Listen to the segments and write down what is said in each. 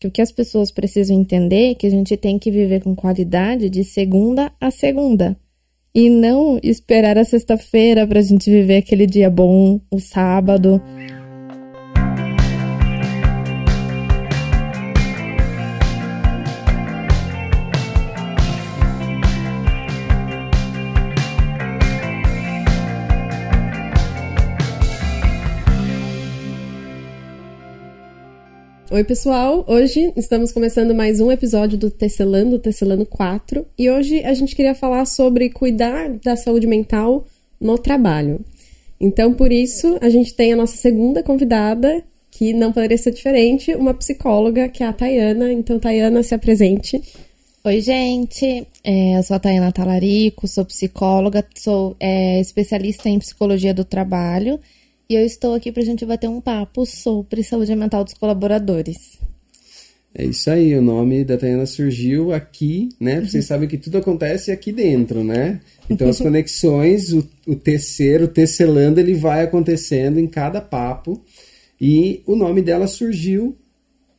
que o que as pessoas precisam entender é que a gente tem que viver com qualidade de segunda a segunda. E não esperar a sexta-feira para a gente viver aquele dia bom, o sábado. Oi, pessoal! Hoje estamos começando mais um episódio do Tecelando, Tecelando 4, e hoje a gente queria falar sobre cuidar da saúde mental no trabalho. Então, por isso, a gente tem a nossa segunda convidada, que não poderia ser diferente, uma psicóloga, que é a Tayana. Então, Tayana, se apresente. Oi, gente. É, eu sou a Tayana Talarico, sou psicóloga, sou é, especialista em psicologia do trabalho e eu estou aqui para a gente bater um papo sobre saúde mental dos colaboradores. É isso aí, o nome da Tayana surgiu aqui, né? Vocês sabem que tudo acontece aqui dentro, né? Então as conexões, o, o tecer, o tecelando, ele vai acontecendo em cada papo. E o nome dela surgiu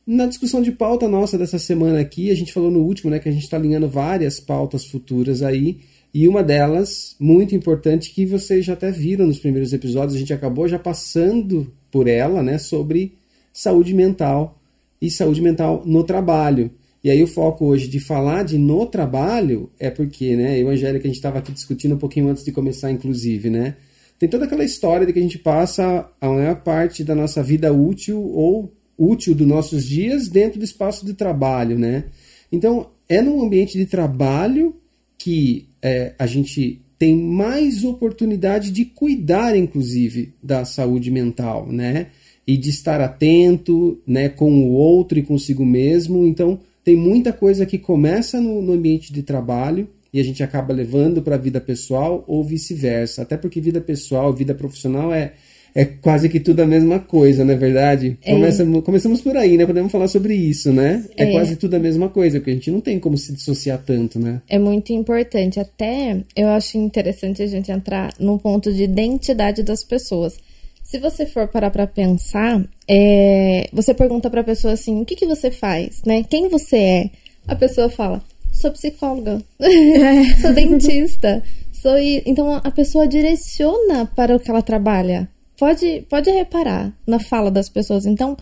na discussão de pauta nossa dessa semana aqui. A gente falou no último, né? Que a gente está alinhando várias pautas futuras aí. E uma delas, muito importante, que vocês já até viram nos primeiros episódios, a gente acabou já passando por ela, né, sobre saúde mental e saúde mental no trabalho. E aí o foco hoje de falar de no trabalho é porque, né, eu e a Angélica, a gente estava aqui discutindo um pouquinho antes de começar, inclusive, né, tem toda aquela história de que a gente passa a maior parte da nossa vida útil ou útil dos nossos dias dentro do espaço de trabalho, né? Então, é num ambiente de trabalho que é, a gente tem mais oportunidade de cuidar, inclusive, da saúde mental, né? E de estar atento, né, com o outro e consigo mesmo. Então, tem muita coisa que começa no, no ambiente de trabalho e a gente acaba levando para a vida pessoal ou vice-versa. Até porque vida pessoal, vida profissional é é quase que tudo a mesma coisa, não é verdade? É. Começa, começamos por aí, né? Podemos falar sobre isso, né? É, é, quase tudo a mesma coisa, porque a gente não tem como se dissociar tanto, né? É muito importante. Até eu acho interessante a gente entrar num ponto de identidade das pessoas. Se você for parar para pensar, é, você pergunta para a pessoa assim: o que, que você faz, né? Quem você é? A pessoa fala: sou psicóloga, sou dentista. Sou... Então a pessoa direciona para o que ela trabalha pode, pode reparar na fala das pessoas. Então,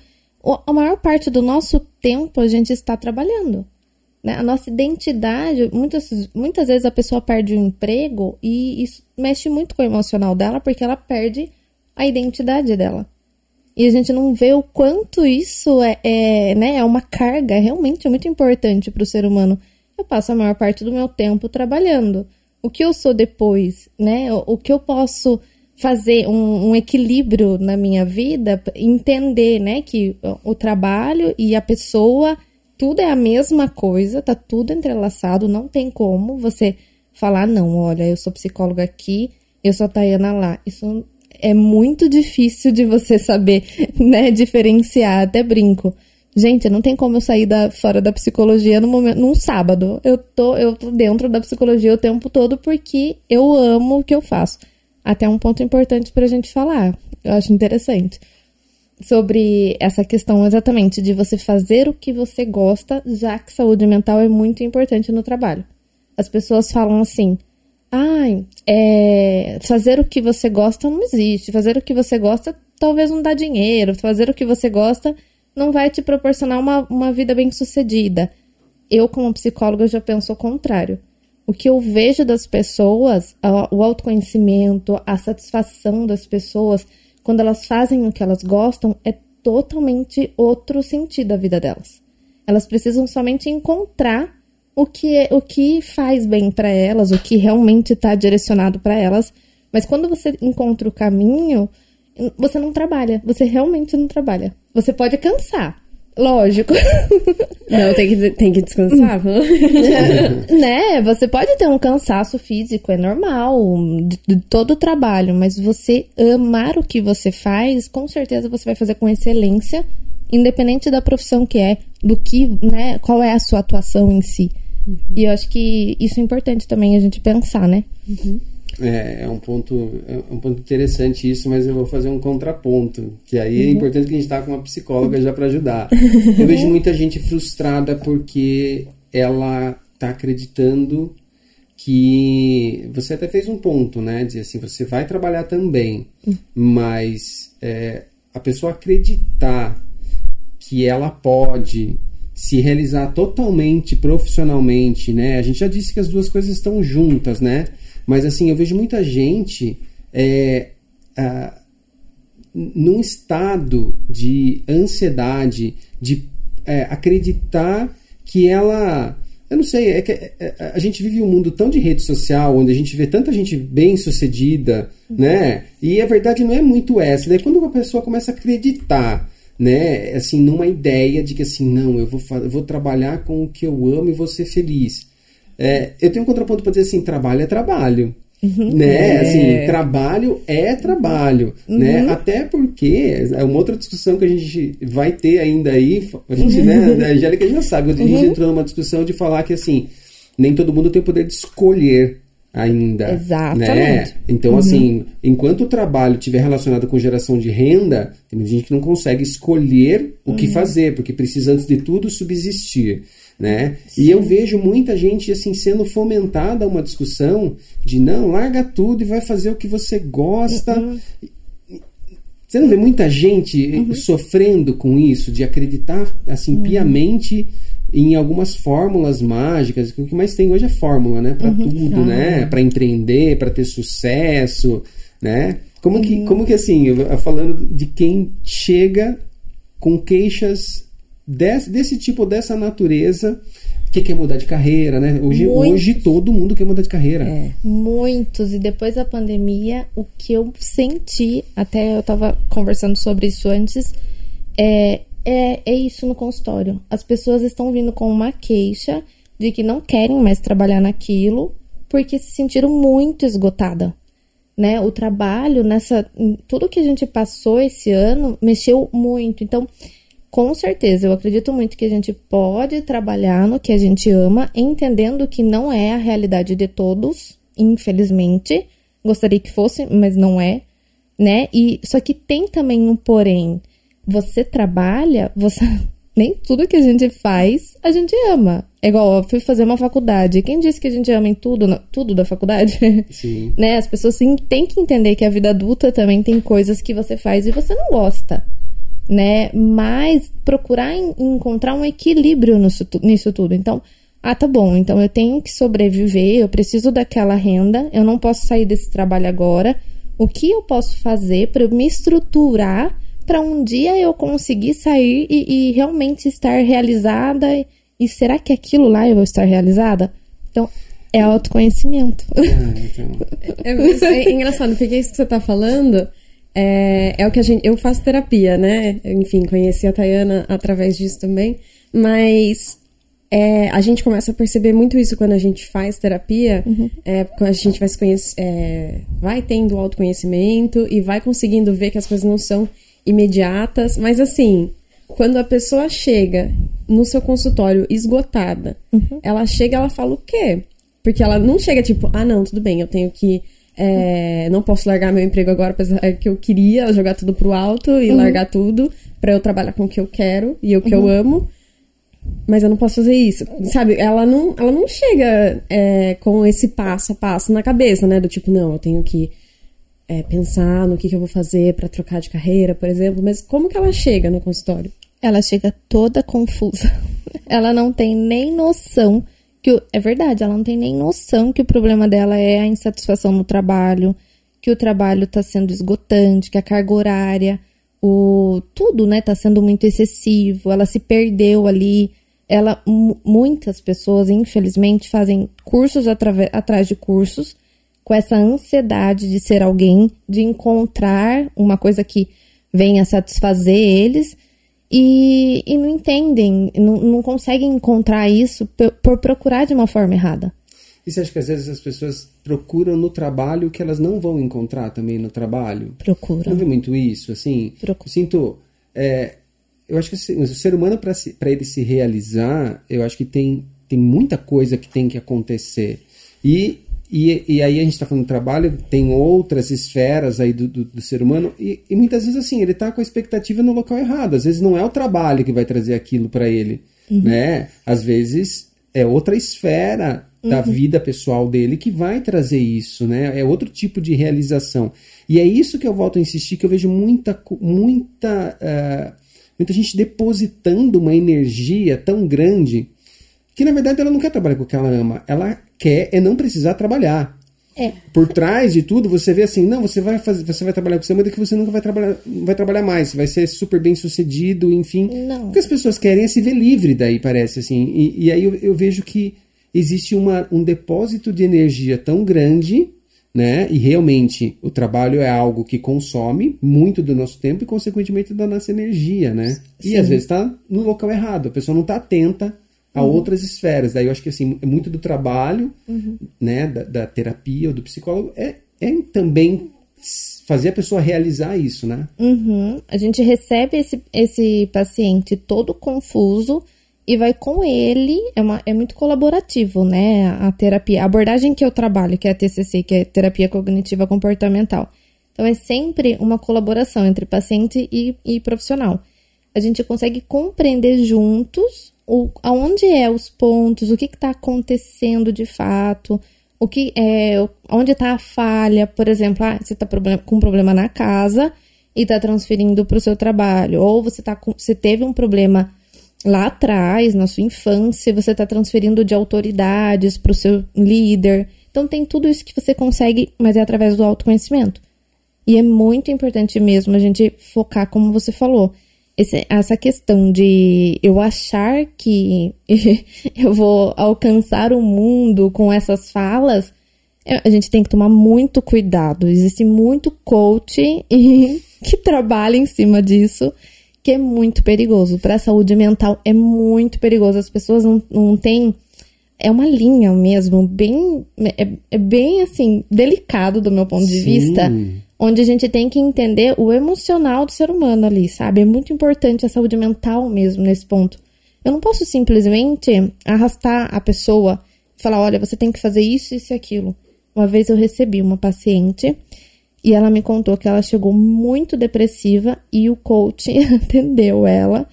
a maior parte do nosso tempo a gente está trabalhando. Né? A nossa identidade, muitas, muitas vezes a pessoa perde o emprego e isso mexe muito com o emocional dela porque ela perde a identidade dela. E a gente não vê o quanto isso é, é, né, é uma carga realmente muito importante para o ser humano. Eu passo a maior parte do meu tempo trabalhando. O que eu sou depois, né? O que eu posso fazer um, um, equilíbrio na minha vida, entender, né, que o trabalho e a pessoa, tudo é a mesma coisa, tá tudo entrelaçado, não tem como você falar, não, olha, eu sou psicóloga aqui, eu sou Tayana lá. Isso é muito difícil de você saber, né, diferenciar, até brinco. Gente, não tem como eu sair da, fora da psicologia no momento, num sábado. Eu tô, eu tô dentro da psicologia o tempo todo porque eu amo o que eu faço até um ponto importante para a gente falar. Eu acho interessante. Sobre essa questão exatamente de você fazer o que você gosta, já que saúde mental é muito importante no trabalho. As pessoas falam assim: ai, ah, é, fazer o que você gosta não existe. Fazer o que você gosta talvez não dá dinheiro. Fazer o que você gosta não vai te proporcionar uma, uma vida bem sucedida. Eu, como psicóloga, já penso o contrário o que eu vejo das pessoas, o autoconhecimento, a satisfação das pessoas, quando elas fazem o que elas gostam, é totalmente outro sentido da vida delas. Elas precisam somente encontrar o que, é, o que faz bem para elas, o que realmente está direcionado para elas. Mas quando você encontra o caminho, você não trabalha, você realmente não trabalha. Você pode cansar, Lógico. Não, tem que, tem que descansar. né? Você pode ter um cansaço físico, é normal, de, de, todo o trabalho, mas você amar o que você faz, com certeza você vai fazer com excelência, independente da profissão que é, do que, né, qual é a sua atuação em si. Uhum. E eu acho que isso é importante também a gente pensar, né? Uhum. É, é um ponto, é um ponto interessante isso, mas eu vou fazer um contraponto, que aí é uhum. importante que a gente está com uma psicóloga já para ajudar. Eu vejo muita gente frustrada porque ela está acreditando que você até fez um ponto, né? Dizer assim, você vai trabalhar também, uhum. mas é, a pessoa acreditar que ela pode se realizar totalmente profissionalmente, né? A gente já disse que as duas coisas estão juntas, né? Mas assim, eu vejo muita gente é, a, num estado de ansiedade, de é, acreditar que ela. Eu não sei, é que é, é, a gente vive um mundo tão de rede social, onde a gente vê tanta gente bem sucedida, uhum. né? E a verdade não é muito essa. Daí quando uma pessoa começa a acreditar né, assim, numa ideia de que assim, não, eu vou, eu vou trabalhar com o que eu amo e vou ser feliz. É, eu tenho um contraponto para dizer assim, trabalho é trabalho. Uhum. Né? É. Assim, trabalho é trabalho, uhum. né? Até porque é uma outra discussão que a gente vai ter ainda aí, a gente, uhum. né, a Angélica já sabe, a gente uhum. entrou numa discussão de falar que assim, nem todo mundo tem o poder de escolher ainda. Exatamente. Né? Então, uhum. assim, enquanto o trabalho estiver relacionado com geração de renda, tem gente que não consegue escolher o uhum. que fazer, porque precisa, antes de tudo, subsistir. Né? E eu vejo muita gente assim sendo fomentada uma discussão de não, larga tudo e vai fazer o que você gosta. Uhum. Você não vê muita gente uhum. sofrendo com isso, de acreditar assim uhum. piamente em algumas fórmulas mágicas. O que mais tem hoje é fórmula, né? Para uhum. tudo, né? Para empreender, para ter sucesso, né? Como que, uhum. como que assim, falando de quem chega com queixas desse, desse tipo, dessa natureza, que quer mudar de carreira, né? Hoje, hoje todo mundo quer mudar de carreira. É, muitos. E depois da pandemia, o que eu senti, até eu estava conversando sobre isso antes, é é, é isso no consultório. As pessoas estão vindo com uma queixa de que não querem mais trabalhar naquilo porque se sentiram muito esgotada. Né? O trabalho nessa tudo que a gente passou esse ano mexeu muito. Então, com certeza, eu acredito muito que a gente pode trabalhar no que a gente ama, entendendo que não é a realidade de todos, infelizmente. Gostaria que fosse, mas não é, né? E só que tem também um porém você trabalha, você nem tudo que a gente faz a gente ama. É igual, eu fui fazer uma faculdade. Quem disse que a gente ama em tudo, tudo da faculdade? Sim. né? As pessoas sim, têm que entender que a vida adulta também tem coisas que você faz e você não gosta. Né? Mas procurar em, encontrar um equilíbrio nisso, nisso tudo. Então, ah, tá bom, então eu tenho que sobreviver, eu preciso daquela renda, eu não posso sair desse trabalho agora. O que eu posso fazer para me estruturar para um dia eu conseguir sair e, e, realmente estar realizada. E será que aquilo lá eu vou estar realizada? Então, é autoconhecimento. Ah, então. é, é, é, engraçado, porque isso que você está falando é, é o que a gente. Eu faço terapia, né? Enfim, conheci a Tayana através disso também. Mas é, a gente começa a perceber muito isso quando a gente faz terapia, uhum. é, quando a gente vai se conhecer, é, vai tendo autoconhecimento e vai conseguindo ver que as coisas não são imediatas, mas assim, quando a pessoa chega no seu consultório esgotada, uhum. ela chega ela fala o quê? Porque ela não chega tipo, ah, não, tudo bem, eu tenho que. É, não posso largar meu emprego agora, apesar que eu queria jogar tudo pro alto e uhum. largar tudo para eu trabalhar com o que eu quero e o que uhum. eu amo. Mas eu não posso fazer isso. Sabe, ela não, ela não chega é, com esse passo a passo na cabeça, né? Do tipo, não, eu tenho que é, pensar no que, que eu vou fazer para trocar de carreira, por exemplo, mas como que ela chega no consultório? Ela chega toda confusa. ela não tem nem noção que é verdade, ela não tem nem noção que o problema dela é a insatisfação no trabalho, que o trabalho está sendo esgotante, que a carga horária, o tudo, né, está sendo muito excessivo. Ela se perdeu ali. Ela, muitas pessoas, infelizmente, fazem cursos atrás de cursos com essa ansiedade de ser alguém, de encontrar uma coisa que venha satisfazer eles e, e não entendem, não, não conseguem encontrar isso por, por procurar de uma forma errada. E você acha que às vezes as pessoas procuram no trabalho que elas não vão encontrar também no trabalho? Procuram. Não vê muito isso, assim? Procura. Sinto. É, eu acho que o ser humano, para ele se realizar, eu acho que tem, tem muita coisa que tem que acontecer. E e, e aí a gente está falando de trabalho, tem outras esferas aí do, do, do ser humano, e, e, muitas vezes assim, ele está com a expectativa no local errado. Às vezes não é o trabalho que vai trazer aquilo para ele, uhum. né? Às vezes é outra esfera da uhum. vida pessoal dele que vai trazer isso, né? É outro tipo de realização. E é isso que eu volto a insistir, que eu vejo muita, muita, uh, muita gente depositando uma energia tão grande que na verdade ela não quer trabalhar com o que ela ama, ela quer é não precisar trabalhar. É. Por trás de tudo, você vê assim, não, você vai fazer, você vai trabalhar com você, mas que você nunca vai trabalhar, vai trabalhar mais, vai ser super bem sucedido, enfim. Não. O que as pessoas querem é se ver livre daí, parece assim. E, e aí eu, eu, vejo que existe uma, um depósito de energia tão grande, né? E realmente o trabalho é algo que consome muito do nosso tempo e, consequentemente, da nossa energia, né? Sim. E às vezes está no local errado, a pessoa não está atenta a uhum. outras esferas. Daí eu acho que assim, é muito do trabalho, uhum. né, da, da, terapia ou do psicólogo, é, é também fazer a pessoa realizar isso, né? Uhum. A gente recebe esse, esse paciente todo confuso e vai com ele, é, uma, é muito colaborativo, né, a terapia. A abordagem que eu trabalho, que é a TCC, que é Terapia Cognitiva Comportamental. Então, é sempre uma colaboração entre paciente e, e profissional. A gente consegue compreender juntos o, aonde é os pontos, o que está acontecendo de fato, o que é, onde está a falha, por exemplo, ah, você está com um problema na casa e está transferindo para o seu trabalho, ou você, tá com, você teve um problema lá atrás, na sua infância, você está transferindo de autoridades para o seu líder. Então tem tudo isso que você consegue, mas é através do autoconhecimento. E é muito importante mesmo a gente focar, como você falou, esse, essa questão de eu achar que eu vou alcançar o mundo com essas falas, é, a gente tem que tomar muito cuidado. Existe muito coach que trabalha em cima disso, que é muito perigoso. Para a saúde mental é muito perigoso. As pessoas não, não têm. É uma linha mesmo, bem. É, é bem assim, delicado do meu ponto de Sim. vista onde a gente tem que entender o emocional do ser humano ali, sabe? É muito importante a saúde mental mesmo nesse ponto. Eu não posso simplesmente arrastar a pessoa e falar, olha, você tem que fazer isso, isso e aquilo. Uma vez eu recebi uma paciente e ela me contou que ela chegou muito depressiva e o coach atendeu ela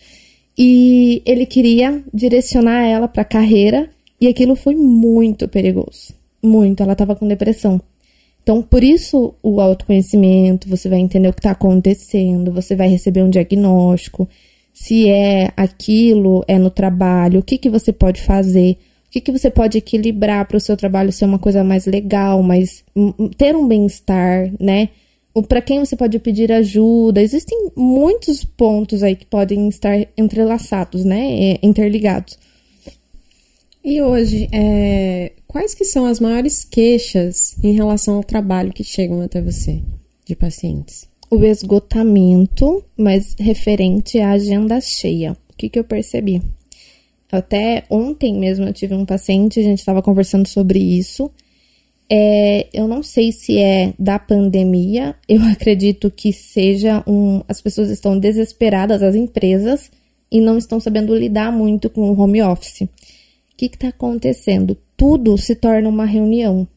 e ele queria direcionar ela para carreira e aquilo foi muito perigoso. Muito, ela estava com depressão. Então, por isso o autoconhecimento, você vai entender o que está acontecendo, você vai receber um diagnóstico, se é aquilo, é no trabalho, o que, que você pode fazer, o que, que você pode equilibrar para o seu trabalho ser uma coisa mais legal, mais ter um bem-estar, né? Para quem você pode pedir ajuda. Existem muitos pontos aí que podem estar entrelaçados, né? Interligados. E hoje, é, quais que são as maiores queixas em relação ao trabalho que chegam até você, de pacientes? O esgotamento, mas referente à agenda cheia. O que, que eu percebi? Até ontem mesmo eu tive um paciente, a gente estava conversando sobre isso. É, eu não sei se é da pandemia, eu acredito que seja um. As pessoas estão desesperadas, as empresas, e não estão sabendo lidar muito com o home office. O que está acontecendo? Tudo se torna uma reunião.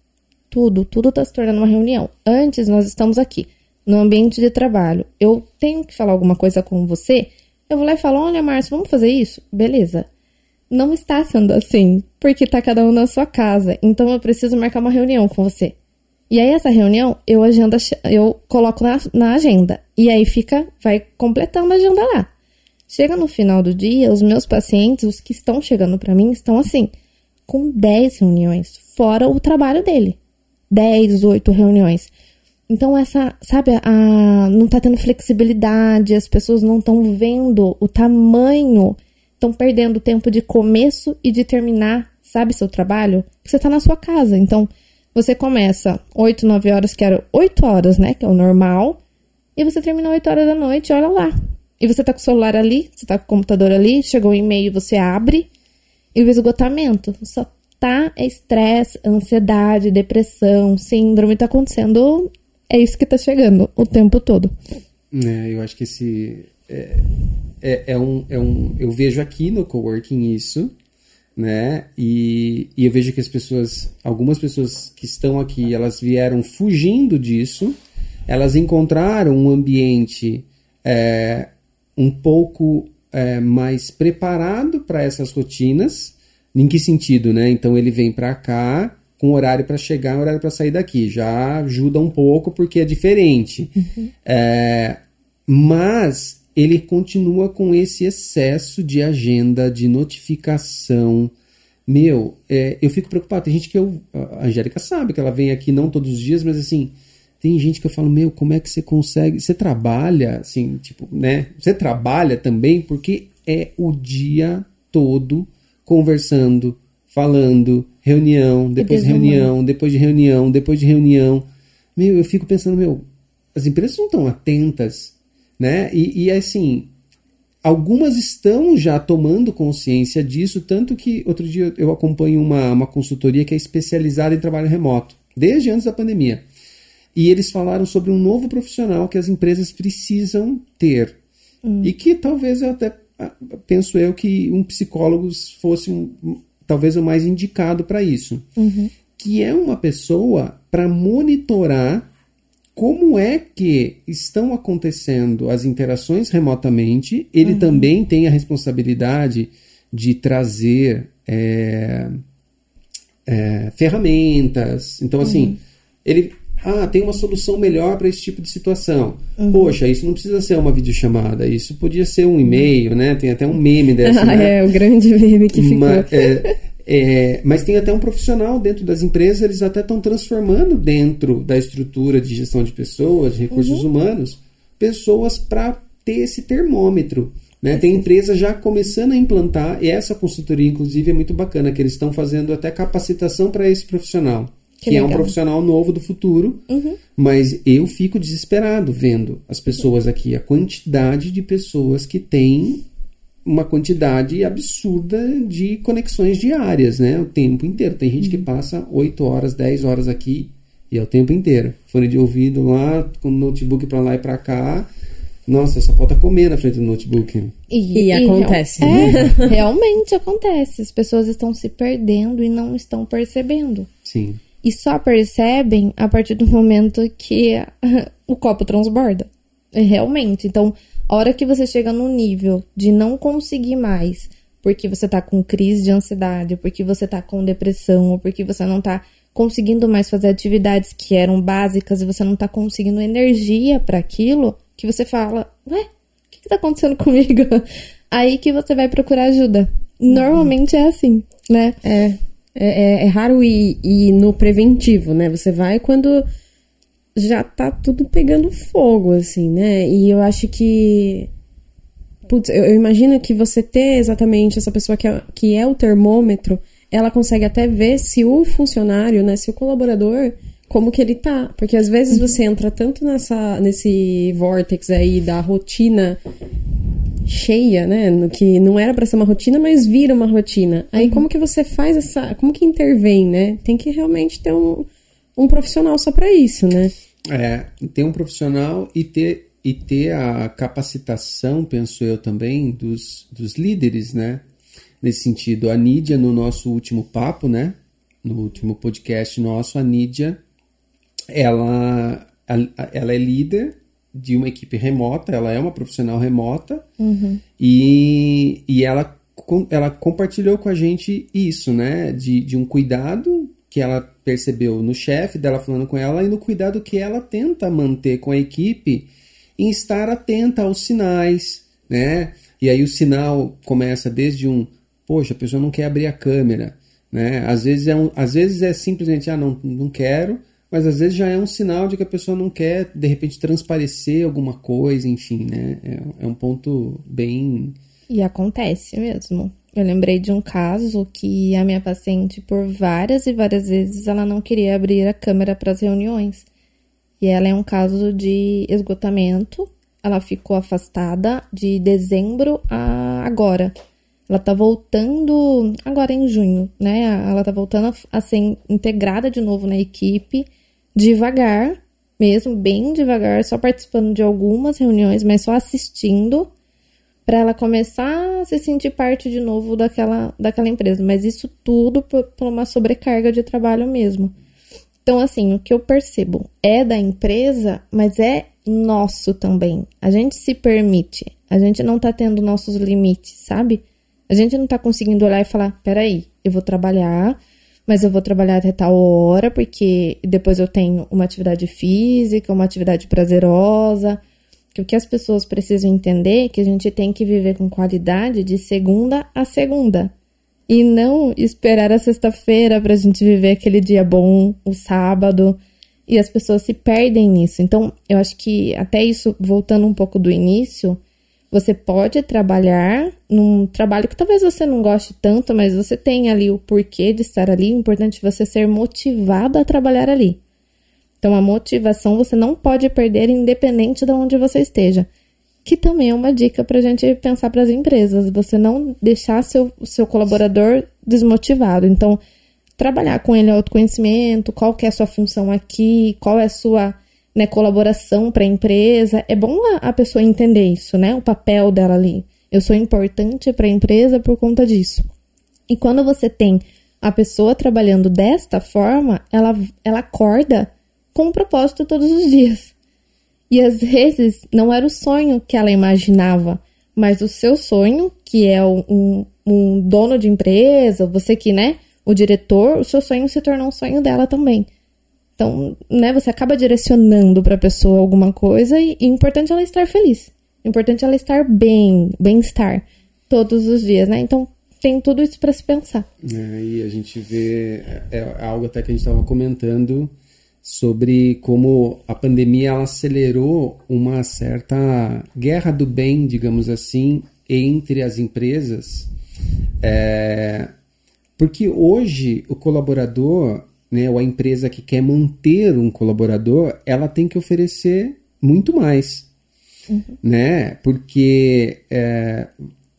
Tudo, tudo está se tornando uma reunião. Antes nós estamos aqui, no ambiente de trabalho. Eu tenho que falar alguma coisa com você, eu vou lá e falo: Olha, Márcio, vamos fazer isso? Beleza. Não está sendo assim, porque está cada um na sua casa. Então eu preciso marcar uma reunião com você. E aí, essa reunião, eu agenda, eu coloco na, na agenda. E aí fica, vai completando a agenda lá. Chega no final do dia, os meus pacientes, os que estão chegando para mim, estão assim com 10 reuniões, fora o trabalho dele. 10, 8 reuniões. Então, essa, sabe, a, não tá tendo flexibilidade, as pessoas não estão vendo o tamanho, estão perdendo tempo de começo e de terminar, sabe, seu trabalho, você tá na sua casa. Então, você começa 8, 9 horas, que era 8 horas, né, que é o normal, e você termina 8 horas da noite, olha lá. E você tá com o celular ali, você tá com o computador ali, chegou o e-mail, você abre, e o esgotamento só tá estresse, ansiedade, depressão, síndrome, tá acontecendo. É isso que tá chegando o tempo todo. É, eu acho que esse. É, é, é, um, é um. Eu vejo aqui no coworking isso, né? E, e eu vejo que as pessoas, algumas pessoas que estão aqui, elas vieram fugindo disso, elas encontraram um ambiente é, um pouco é, mais preparado para essas rotinas. Em que sentido, né? Então ele vem para cá com horário para chegar e horário para sair daqui. Já ajuda um pouco porque é diferente. Uhum. É, mas ele continua com esse excesso de agenda, de notificação. Meu, é, eu fico preocupado. Tem gente que eu. A Angélica sabe que ela vem aqui não todos os dias, mas assim. Tem gente que eu falo, meu, como é que você consegue? Você trabalha, assim, tipo, né? Você trabalha também porque é o dia todo conversando, falando, reunião, depois de reunião, depois de reunião, depois de reunião. Meu, eu fico pensando, meu, as empresas não estão atentas né? E, e assim, algumas estão já tomando consciência disso, tanto que outro dia eu acompanho uma, uma consultoria que é especializada em trabalho remoto, desde antes da pandemia. E eles falaram sobre um novo profissional que as empresas precisam ter. Hum. E que talvez eu até ah, penso eu que um psicólogo fosse um, talvez o mais indicado para isso. Uhum. Que é uma pessoa para monitorar como é que estão acontecendo as interações remotamente. Ele uhum. também tem a responsabilidade de trazer é, é, ferramentas. Então, assim, uhum. ele. Ah, tem uma solução melhor para esse tipo de situação. Uhum. Poxa, isso não precisa ser uma videochamada, isso podia ser um e-mail, né? Tem até um meme dessa. Ah, né? é, o grande meme que ficou. Mas, é, é, mas tem até um profissional dentro das empresas, eles até estão transformando dentro da estrutura de gestão de pessoas, de recursos uhum. humanos, pessoas para ter esse termômetro. Né? Tem empresas já começando a implantar, e essa consultoria, inclusive, é muito bacana, que eles estão fazendo até capacitação para esse profissional, que, que é um profissional novo do futuro, uhum. mas eu fico desesperado vendo as pessoas aqui, a quantidade de pessoas que têm uma quantidade absurda de conexões diárias, né? O tempo inteiro. Tem gente que uhum. passa 8 horas, 10 horas aqui e é o tempo inteiro. Fone de ouvido lá, com o notebook para lá e para cá. Nossa, só falta comer na frente do notebook. E, e acontece. Real, né? é, realmente acontece. As pessoas estão se perdendo e não estão percebendo. Sim. E só percebem a partir do momento que o copo transborda. Realmente. Então, a hora que você chega no nível de não conseguir mais, porque você tá com crise de ansiedade, porque você tá com depressão, ou porque você não tá conseguindo mais fazer atividades que eram básicas e você não tá conseguindo energia para aquilo, que você fala, ué, o que, que tá acontecendo comigo? Aí que você vai procurar ajuda. Normalmente é assim, né? É. É, é, é raro ir, ir no preventivo, né? Você vai quando já tá tudo pegando fogo, assim, né? E eu acho que. Putz, eu, eu imagino que você ter exatamente essa pessoa que é, que é o termômetro, ela consegue até ver se o funcionário, né, se o colaborador, como que ele tá. Porque às vezes você entra tanto nessa, nesse vortex aí da rotina cheia, né? No que não era para ser uma rotina, mas vira uma rotina. Aí uhum. como que você faz essa. Como que intervém, né? Tem que realmente ter um um profissional só para isso, né? É, ter um profissional e ter, e ter a capacitação, penso eu também, dos, dos líderes, né? Nesse sentido, a Nídia, no nosso último papo, né? No último podcast nosso, a Nídia, ela, ela é líder de uma equipe remota, ela é uma profissional remota uhum. e, e ela, ela compartilhou com a gente isso, né? De, de um cuidado que ela percebeu no chefe dela falando com ela e no cuidado que ela tenta manter com a equipe em estar atenta aos sinais, né? E aí o sinal começa desde um, poxa, a pessoa não quer abrir a câmera, né? Às vezes é, um, às vezes é simplesmente, ah, não, não quero, mas às vezes já é um sinal de que a pessoa não quer, de repente, transparecer alguma coisa, enfim, né? É, é um ponto bem... E acontece mesmo. Eu lembrei de um caso que a minha paciente, por várias e várias vezes, ela não queria abrir a câmera para as reuniões. E ela é um caso de esgotamento. Ela ficou afastada de dezembro a agora. Ela tá voltando agora em junho, né? Ela tá voltando a ser integrada de novo na equipe, devagar, mesmo bem devagar, só participando de algumas reuniões, mas só assistindo para ela começar a se sentir parte de novo daquela, daquela empresa. Mas isso tudo por, por uma sobrecarga de trabalho mesmo. Então, assim, o que eu percebo é da empresa, mas é nosso também. A gente se permite. A gente não tá tendo nossos limites, sabe? A gente não tá conseguindo olhar e falar: peraí, eu vou trabalhar, mas eu vou trabalhar até tal hora, porque depois eu tenho uma atividade física, uma atividade prazerosa que o que as pessoas precisam entender é que a gente tem que viver com qualidade de segunda a segunda. E não esperar a sexta-feira para a gente viver aquele dia bom, o sábado. E as pessoas se perdem nisso. Então, eu acho que até isso, voltando um pouco do início, você pode trabalhar num trabalho que talvez você não goste tanto, mas você tem ali o porquê de estar ali. É importante você ser motivado a trabalhar ali. Então, a motivação você não pode perder, independente de onde você esteja. Que também é uma dica para a gente pensar para as empresas. Você não deixar seu, seu colaborador desmotivado. Então, trabalhar com ele autoconhecimento, qual que é a sua função aqui, qual é a sua né, colaboração para a empresa. É bom a, a pessoa entender isso, né? O papel dela ali. Eu sou importante para a empresa por conta disso. E quando você tem a pessoa trabalhando desta forma, ela, ela acorda com um propósito todos os dias. E às vezes não era o sonho que ela imaginava, mas o seu sonho, que é um, um dono de empresa, você que, né, o diretor, o seu sonho se tornou um sonho dela também. Então, né, você acaba direcionando para a pessoa alguma coisa e, e é importante ela estar feliz. É importante ela estar bem, bem-estar todos os dias, né? Então, tem tudo isso para se pensar. É, e a gente vê, é, é algo até que a gente estava comentando, sobre como a pandemia ela acelerou uma certa guerra do bem, digamos assim, entre as empresas. É, porque hoje o colaborador, né, ou a empresa que quer manter um colaborador, ela tem que oferecer muito mais. Uhum. Né? Porque é,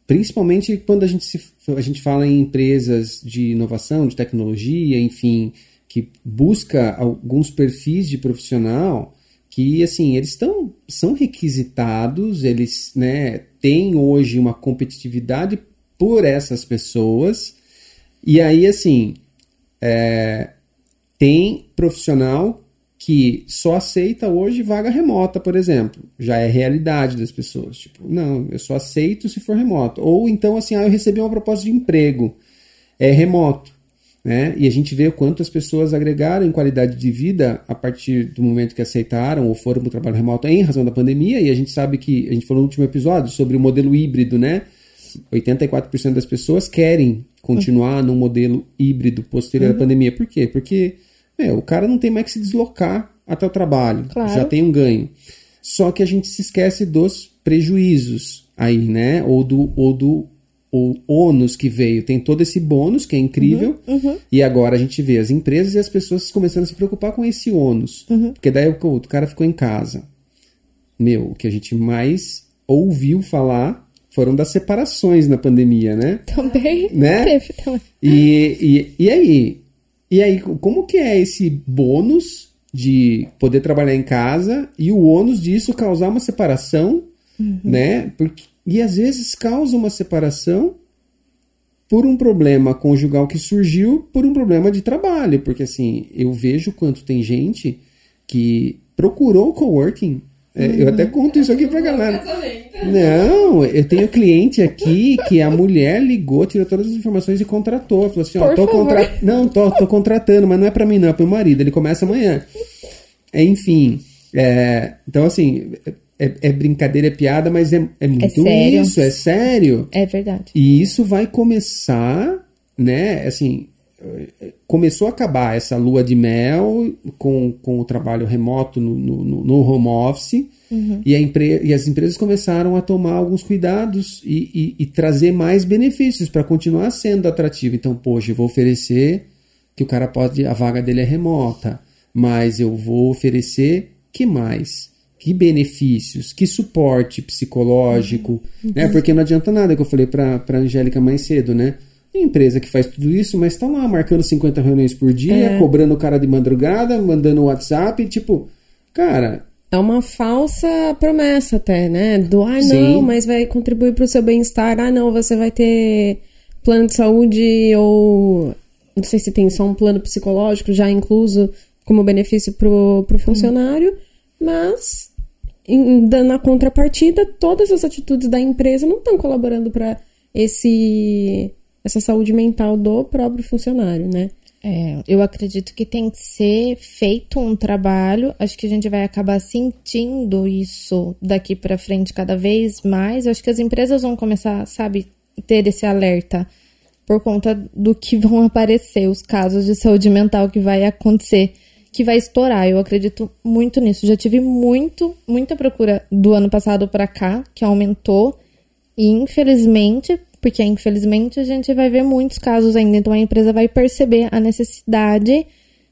principalmente quando a gente, se, a gente fala em empresas de inovação, de tecnologia, enfim, que busca alguns perfis de profissional que assim eles estão são requisitados eles né têm hoje uma competitividade por essas pessoas e aí assim é, tem profissional que só aceita hoje vaga remota por exemplo já é realidade das pessoas tipo não eu só aceito se for remoto ou então assim ah, eu recebi uma proposta de emprego é remoto né? E a gente vê o quanto as pessoas agregaram em qualidade de vida a partir do momento que aceitaram ou foram para o trabalho remoto em razão da pandemia. E a gente sabe que, a gente falou no último episódio sobre o modelo híbrido, né? 84% das pessoas querem continuar no modelo híbrido posterior uhum. à pandemia. Por quê? Porque o cara não tem mais que se deslocar até o trabalho, claro. já tem um ganho. Só que a gente se esquece dos prejuízos aí, né? Ou do, ou do o ônus que veio. Tem todo esse bônus, que é incrível, uhum, uhum. e agora a gente vê as empresas e as pessoas começando a se preocupar com esse ônus. Uhum. Porque daí o cara ficou em casa. Meu, o que a gente mais ouviu falar foram das separações na pandemia, né? Também né? teve também. E, e, e aí? E aí, como que é esse bônus de poder trabalhar em casa e o ônus disso causar uma separação, uhum. né? Porque e às vezes causa uma separação por um problema conjugal que surgiu por um problema de trabalho. Porque assim, eu vejo quanto tem gente que procurou coworking. É. Eu até conto isso aqui pra galera. Não, eu tenho cliente aqui que a mulher ligou, tirou todas as informações e contratou. Falou assim: ó, tô contra... Não, tô, tô contratando, mas não é pra mim, não, é pro marido. Ele começa amanhã. Enfim. É, então, assim, é, é, brincadeira, é piada, mas é, é, é muito é isso, é sério. É verdade. E isso vai começar, né? Assim, começou a acabar essa lua de mel com, com o trabalho remoto no, no, no home office. Uhum. E, a empre e as empresas começaram a tomar alguns cuidados e, e, e trazer mais benefícios para continuar sendo atrativo. Então, poxa, eu vou oferecer que o cara pode, a vaga dele é remota, mas eu vou oferecer que mais? que benefícios, que suporte psicológico, uhum. né? Porque não adianta nada que eu falei para a Angélica mais cedo, né? Empresa que faz tudo isso, mas está lá marcando 50 reuniões por dia, é. cobrando o cara de madrugada, mandando WhatsApp, tipo, cara, é uma falsa promessa até, né? Do, ah, Sim. não, mas vai contribuir para o seu bem-estar. Ah, não, você vai ter plano de saúde ou... Não sei se tem só um plano psicológico já incluso como benefício pro, pro funcionário, mas em, dando a contrapartida, todas as atitudes da empresa não estão colaborando para esse essa saúde mental do próprio funcionário, né? É, eu acredito que tem que ser feito um trabalho. Acho que a gente vai acabar sentindo isso daqui para frente cada vez mais. Acho que as empresas vão começar, sabe, ter esse alerta por conta do que vão aparecer, os casos de saúde mental que vai acontecer, que vai estourar. Eu acredito muito nisso. Já tive muito, muita procura do ano passado para cá, que aumentou. E infelizmente, porque infelizmente a gente vai ver muitos casos ainda, então a empresa vai perceber a necessidade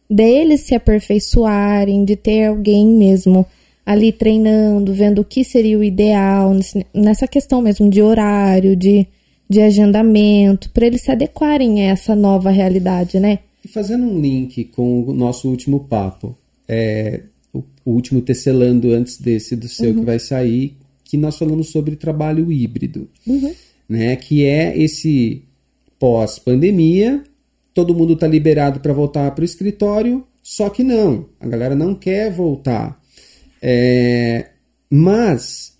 deles se aperfeiçoarem, de ter alguém mesmo ali treinando, vendo o que seria o ideal nessa questão mesmo de horário, de, de agendamento, para eles se adequarem a essa nova realidade, né? E fazendo um link com o nosso último papo, é, o, o último tecelando antes desse do seu que vai sair, que nós falamos sobre trabalho híbrido, né? Que é esse pós-pandemia, todo mundo está liberado para voltar para o escritório, só que não, a galera não quer voltar. É, mas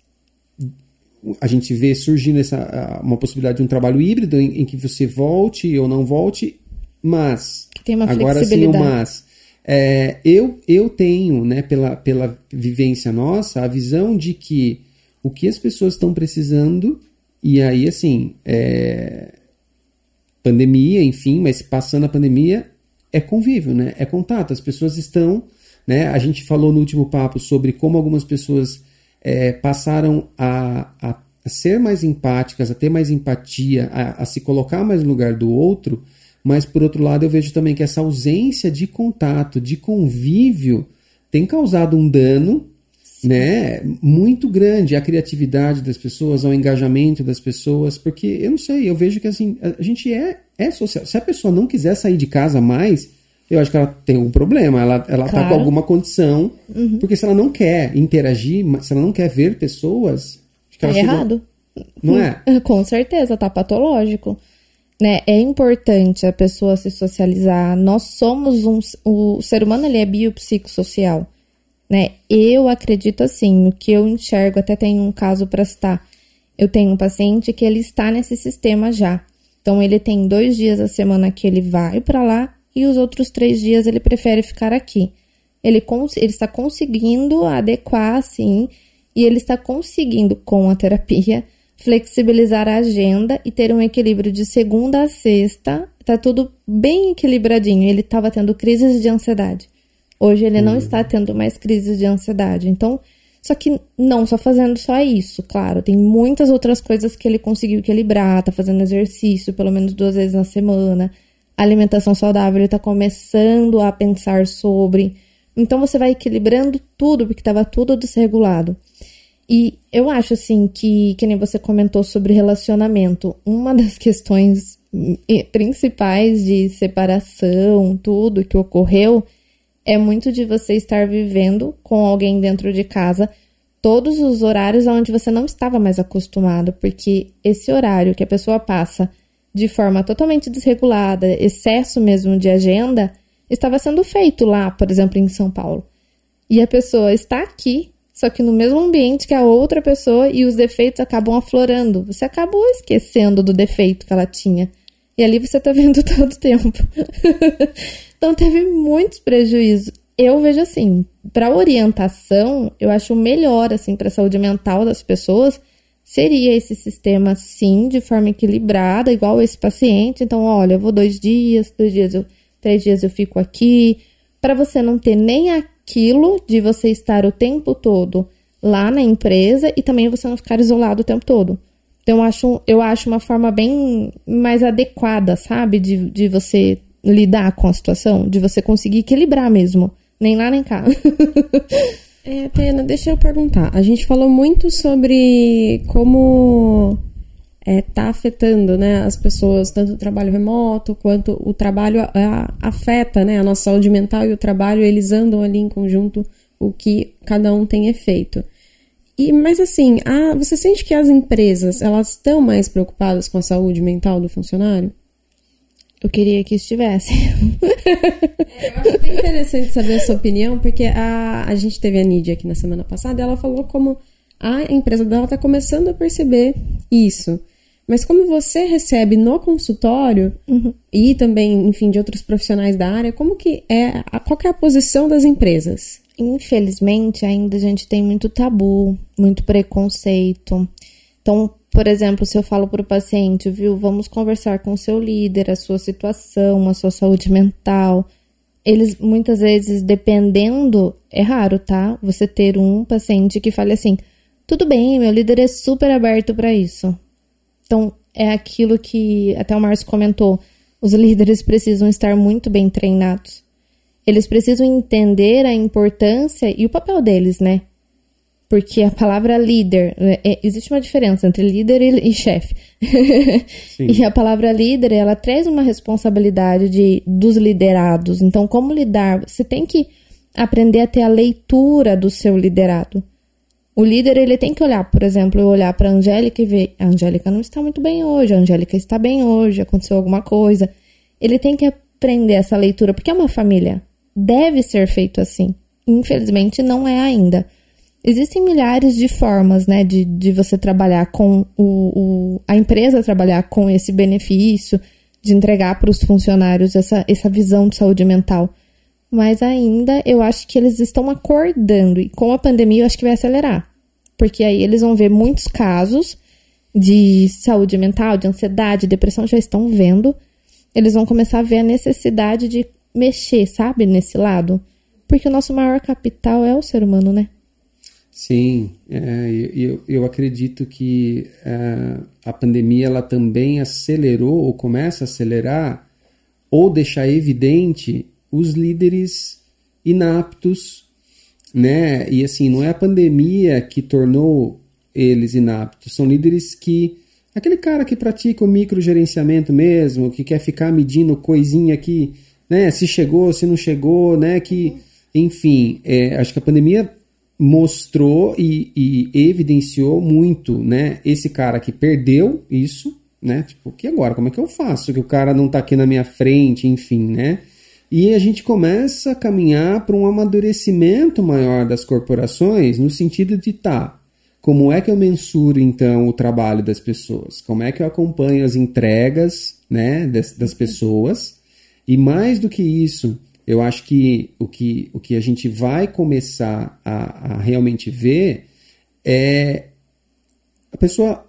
a gente vê surgindo essa, uma possibilidade de um trabalho híbrido em, em que você volte ou não volte, mas Que tem uma agora sim o mas é, eu, eu tenho, né, pela, pela vivência nossa, a visão de que o que as pessoas estão precisando, e aí assim, é, pandemia, enfim, mas passando a pandemia, é convívio, né? É contato. As pessoas estão, né? A gente falou no último papo sobre como algumas pessoas é, passaram a, a, ser mais empáticas, a ter mais empatia, a, a se colocar mais no lugar do outro, mas por outro lado eu vejo também que essa ausência de contato, de convívio, tem causado um dano né, muito grande à criatividade das pessoas, ao engajamento das pessoas, porque eu não sei, eu vejo que assim, a a gente é, é social. Se a pessoa não quiser sair de casa mais, eu acho que ela tem um problema, ela, ela tá Claro. com alguma condição, porque se ela não quer interagir, se ela não quer ver pessoas, acho Tá ela chegou- errado. Não é? Com certeza, tá patológico. Né? É importante a pessoa se socializar. Nós somos um. O ser humano ele é biopsicossocial. Né? Eu acredito assim, o que eu enxergo, até tem um caso para citar. Eu tenho um paciente que ele está nesse sistema já. Então ele tem dois dias a semana que ele vai para lá e os outros três dias ele prefere ficar aqui. Ele, ele está conseguindo adequar, assim, e ele está conseguindo, com a terapia, flexibilizar a agenda e ter um equilíbrio de segunda a sexta. Tá tudo bem equilibradinho. Ele estava tendo crises de ansiedade. Hoje ele não está tendo mais crises de ansiedade. Então, só que não só fazendo só isso, claro, tem muitas outras coisas que ele conseguiu equilibrar, tá fazendo exercício pelo menos duas vezes na semana, alimentação saudável, ele tá começando a pensar sobre. Então você vai equilibrando tudo, porque estava tudo desregulado. E eu acho assim que, que nem você comentou sobre relacionamento, uma das questões hum, principais de separação, tudo que ocorreu, é muito de você estar vivendo com alguém dentro de casa todos os horários onde você não estava mais acostumado, porque esse horário que a pessoa passa de forma totalmente desregulada, excesso mesmo de agenda, estava sendo feito lá, por exemplo, em São Paulo. E a pessoa está aqui, só que no mesmo ambiente que a outra pessoa e os defeitos acabam aflorando. Você acabou esquecendo do defeito que ela tinha. E ali você tá vendo todo o tempo. Então teve muitos prejuízos. Eu vejo assim, para orientação, eu acho melhor assim para a saúde mental das pessoas seria esse sistema sim, de forma equilibrada, igual esse paciente. Então, olha, eu vou dois dias, dois dias eu, três dias eu fico aqui, para você não ter nem aquilo de você estar o tempo todo lá na empresa e também você não ficar isolado o tempo todo. Então, eu acho, eu acho uma forma bem mais adequada, sabe? De, de você lidar com a situação, de você conseguir equilibrar mesmo. Nem lá, nem cá. É, Pena, deixa eu perguntar. A gente falou muito sobre como é, tá afetando né, as pessoas, tanto o trabalho remoto quanto o trabalho a- afeta né, a nossa saúde mental e o trabalho, eles andam ali em conjunto o que cada um tem efeito. E, mas assim, a, você sente que as empresas elas estão mais preocupadas com a saúde mental do funcionário? Eu queria que estivesse. é, eu acho bem interessante saber a sua opinião, porque a, a gente teve a Nidia aqui na semana passada e ela falou como a empresa dela está começando a perceber isso. Mas como você recebe no consultório uhum. e também, enfim, de outros profissionais da área, como que é, qual que é a posição das empresas? Infelizmente, ainda a gente tem muito tabu, muito preconceito. Então, por exemplo, se eu falo para o paciente, viu, vamos conversar com o seu líder, a sua situação, a sua saúde mental. Eles muitas vezes, dependendo, é raro, tá? Você ter um paciente que fale assim: tudo bem, meu líder é super aberto para isso. Então, é aquilo que até o Márcio comentou: os líderes precisam estar muito bem treinados. Eles precisam entender a importância e o papel deles, né? Porque a palavra líder, é, é existe uma diferença entre líder e, e chefe. e a palavra líder, ela traz uma responsabilidade de, dos liderados. Então, como lidar? Você tem que aprender a ter a leitura do seu liderado. O líder ele tem que olhar, por exemplo, olhar para a Angélica e ver, a Angélica não está muito bem hoje, a Angélica está bem hoje, aconteceu alguma coisa. Ele tem que aprender essa leitura, porque é uma família. Deve ser feito assim. Infelizmente não é ainda. Existem milhares de formas, né, de, de você trabalhar com o, o a empresa trabalhar com esse benefício, de entregar para os funcionários essa, essa visão de saúde mental mas ainda eu acho que eles estão acordando e com a pandemia eu acho que vai acelerar, porque aí eles vão ver muitos casos de saúde mental, de ansiedade, depressão já estão vendo. Eles vão começar a ver a necessidade de mexer, sabe, nesse lado, porque o nosso maior capital é o ser humano, né? Sim, é, eu, eu acredito que é, a pandemia ela também acelerou ou começa a acelerar ou deixar evidente os líderes inaptos, né? E assim, não é a pandemia que tornou eles inaptos, são líderes que aquele cara que pratica o microgerenciamento mesmo, que quer ficar medindo coisinha aqui, né? Se chegou, se não chegou, né? Que, enfim, é, acho que a pandemia mostrou e, e, evidenciou muito, né? Esse cara que perdeu isso, né? Tipo, que agora? Como é que eu faço? Que o cara não tá aqui na minha frente, enfim, né? E a gente começa a caminhar para um amadurecimento maior das corporações, no sentido de tá, como é que eu mensuro então o trabalho das pessoas? Como é que eu acompanho as entregas né, das, das pessoas? E mais do que isso, eu acho que o que, o que a gente vai começar a, a realmente ver é a pessoa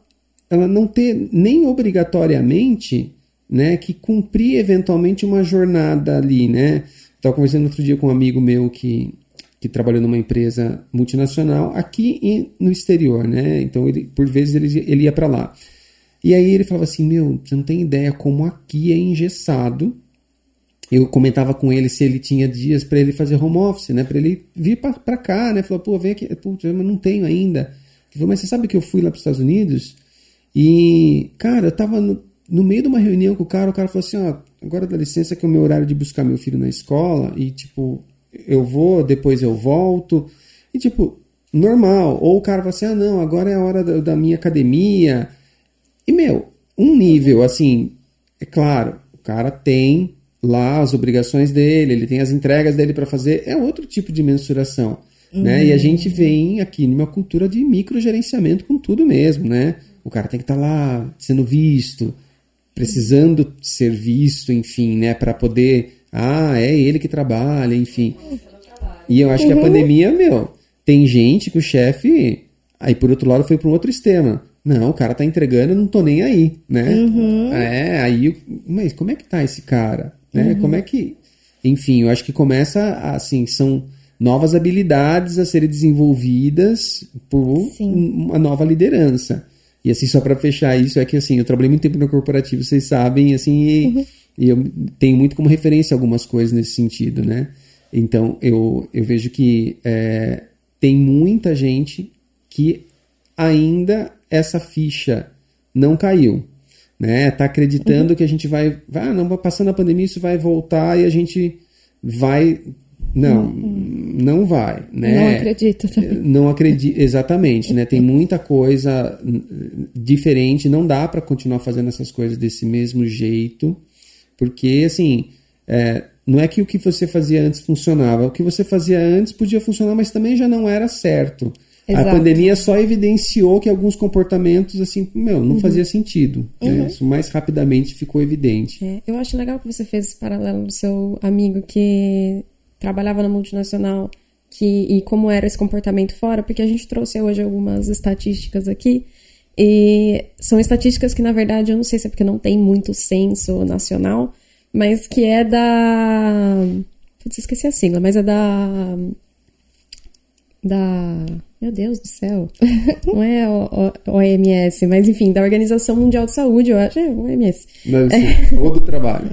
ela não ter nem obrigatoriamente né, que cumprir eventualmente uma jornada ali, né? Estava conversando outro dia com um amigo meu que, que trabalhou numa empresa multinacional aqui e no exterior, né? Então, ele, por vezes, ele, ele ia para lá. E aí ele falava assim, meu, você não tem ideia como aqui é engessado. Eu comentava com ele se ele tinha dias para ele fazer home office, né? Para ele vir para cá, né? Falou, pô, vem aqui. Putz, eu não tenho ainda. Ele falou, mas você sabe que eu fui lá para os Estados Unidos e, cara, eu tava no, no meio de uma reunião com o cara, o cara falou assim: ó, agora dá licença que é o meu horário de buscar meu filho na escola e, tipo, eu vou, depois eu volto. E, tipo, normal. Ou o cara fala assim: ah, não, agora é a hora da, da minha academia. E, meu, um nível, assim, é claro, o cara tem lá as obrigações dele, ele tem as entregas dele para fazer, é outro tipo de mensuração. Uhum. Né? E a gente vem aqui numa cultura de microgerenciamento com tudo mesmo, né? O cara tem que estar tá lá sendo visto, precisando ser visto, enfim, né, para poder, ah, é ele que trabalha, enfim. E eu acho que a uhum. pandemia, meu, tem gente que o chefe, aí por outro lado foi para um outro extremo. Não, o cara tá entregando, eu não tô nem aí, né? Uhum. É, aí, mas como é que tá esse cara? Né? Uhum. Como é que, enfim, eu acho que começa assim, são novas habilidades a serem desenvolvidas por Sim. uma nova liderança. E assim, só para fechar isso, é que assim, eu trabalhei muito tempo no corporativo, vocês sabem, assim, e, uhum. e, eu tenho muito como referência algumas coisas nesse sentido, né? Então, eu, eu vejo que é, tem muita gente que ainda essa ficha não caiu, né? Tá acreditando uhum. que a gente vai, vai, ah, não, passando a pandemia isso vai voltar e a gente vai não, uhum. não vai, né? Não acredito também. Não acredito, exatamente, né? Tem muita coisa diferente, não dá para continuar fazendo essas coisas desse mesmo jeito, porque assim, é, não é que o que você fazia antes funcionava, o que você fazia antes podia funcionar, mas também já não era certo. Exato. A pandemia só evidenciou que alguns comportamentos, assim, meu, não fazia sentido. né? Isso mais rapidamente ficou evidente. É, eu acho legal que você fez esse paralelo do seu amigo que trabalhava na multinacional que, e como era esse comportamento fora, porque a gente trouxe hoje algumas estatísticas aqui. E são estatísticas que, na verdade, eu não sei se é porque não tem muito censo nacional, mas que é da. Putz, esqueci a sigla, mas é da. Da. Meu Deus do céu. Não é o, o, OMS, mas enfim, da Organização Mundial de Saúde, eu acho. É, OMS. Mas, assim, ou do trabalho.